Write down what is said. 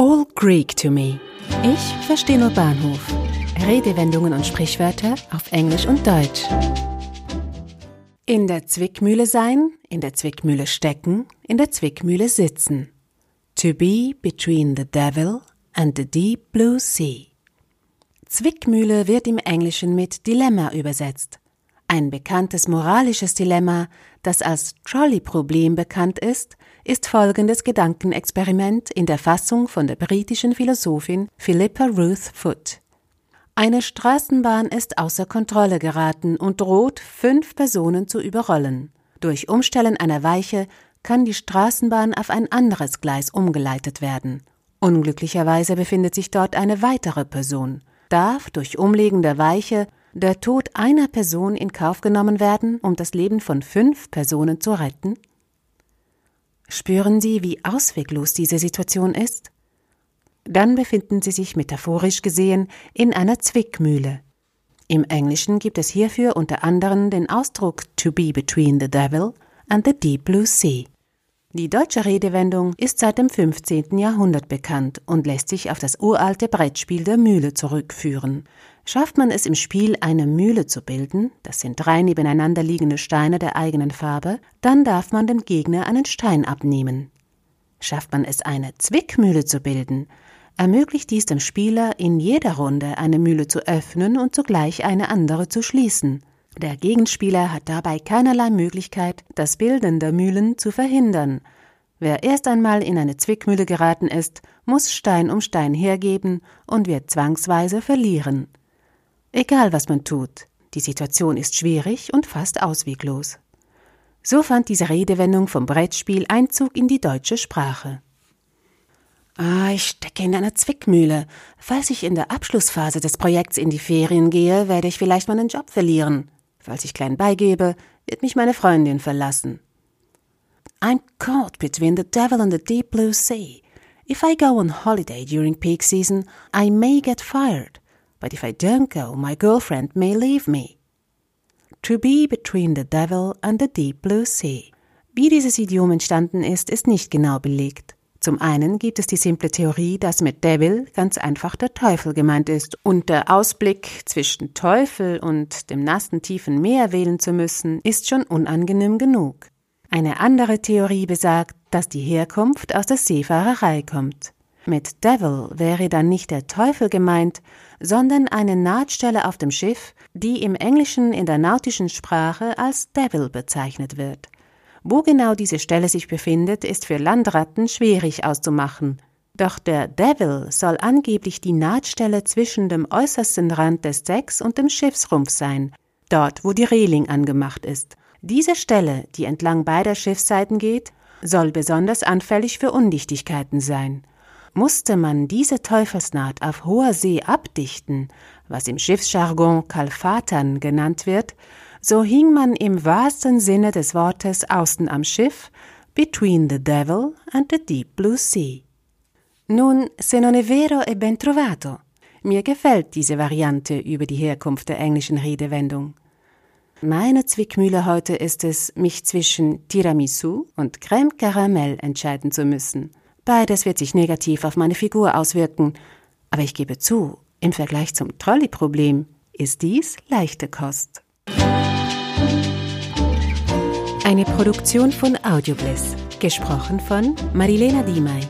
All Greek to me. Ich verstehe nur Bahnhof. Redewendungen und Sprichwörter auf Englisch und Deutsch. In der Zwickmühle sein, in der Zwickmühle stecken, in der Zwickmühle sitzen. To be between the devil and the deep blue sea. Zwickmühle wird im Englischen mit Dilemma übersetzt. Ein bekanntes moralisches Dilemma, das als Trolley-Problem bekannt ist, ist folgendes Gedankenexperiment in der Fassung von der britischen Philosophin Philippa Ruth Foote. Eine Straßenbahn ist außer Kontrolle geraten und droht, fünf Personen zu überrollen. Durch Umstellen einer Weiche kann die Straßenbahn auf ein anderes Gleis umgeleitet werden. Unglücklicherweise befindet sich dort eine weitere Person. Darf durch Umlegen der Weiche der Tod einer Person in Kauf genommen werden, um das Leben von fünf Personen zu retten? Spüren Sie, wie ausweglos diese Situation ist? Dann befinden Sie sich metaphorisch gesehen in einer Zwickmühle. Im Englischen gibt es hierfür unter anderem den Ausdruck to be between the devil and the deep blue sea. Die deutsche Redewendung ist seit dem 15. Jahrhundert bekannt und lässt sich auf das uralte Brettspiel der Mühle zurückführen. Schafft man es im Spiel, eine Mühle zu bilden, das sind drei nebeneinander liegende Steine der eigenen Farbe, dann darf man dem Gegner einen Stein abnehmen. Schafft man es, eine Zwickmühle zu bilden, ermöglicht dies dem Spieler, in jeder Runde eine Mühle zu öffnen und zugleich eine andere zu schließen. Der Gegenspieler hat dabei keinerlei Möglichkeit, das Bilden der Mühlen zu verhindern. Wer erst einmal in eine Zwickmühle geraten ist, muss Stein um Stein hergeben und wird zwangsweise verlieren. Egal was man tut, die Situation ist schwierig und fast ausweglos. So fand diese Redewendung vom Brettspiel Einzug in die deutsche Sprache. Ah, ich stecke in einer Zwickmühle. Falls ich in der Abschlussphase des Projekts in die Ferien gehe, werde ich vielleicht meinen Job verlieren. Falls ich klein beigebe, wird mich meine Freundin verlassen. I'm caught between the devil and the deep blue sea. If I go on holiday during peak season, I may get fired. But if I don't go, my girlfriend may leave me. To be between the devil and the deep blue sea. Wie dieses Idiom entstanden ist, ist nicht genau belegt. Zum einen gibt es die simple Theorie, dass mit Devil ganz einfach der Teufel gemeint ist und der Ausblick zwischen Teufel und dem nassen tiefen Meer wählen zu müssen, ist schon unangenehm genug. Eine andere Theorie besagt, dass die Herkunft aus der Seefahrerei kommt. Mit Devil wäre dann nicht der Teufel gemeint, sondern eine Nahtstelle auf dem Schiff, die im Englischen in der nautischen Sprache als Devil bezeichnet wird. Wo genau diese Stelle sich befindet, ist für Landratten schwierig auszumachen. Doch der Devil soll angeblich die Nahtstelle zwischen dem äußersten Rand des Decks und dem Schiffsrumpf sein, dort wo die Reling angemacht ist. Diese Stelle, die entlang beider Schiffsseiten geht, soll besonders anfällig für Undichtigkeiten sein. Musste man diese Teufelsnaht auf hoher See abdichten, was im Schiffsjargon Kalfatern genannt wird, so hing man im wahrsten Sinne des Wortes außen am Schiff, between the devil and the deep blue sea. Nun, se non è vero e ben trovato. Mir gefällt diese Variante über die Herkunft der englischen Redewendung. Meine Zwickmühle heute ist es, mich zwischen Tiramisu und Crème Caramel entscheiden zu müssen. Beides wird sich negativ auf meine Figur auswirken, aber ich gebe zu, im Vergleich zum Trolley-Problem ist dies leichte Kost. Eine Produktion von Audiobliss, gesprochen von Marilena Diemey.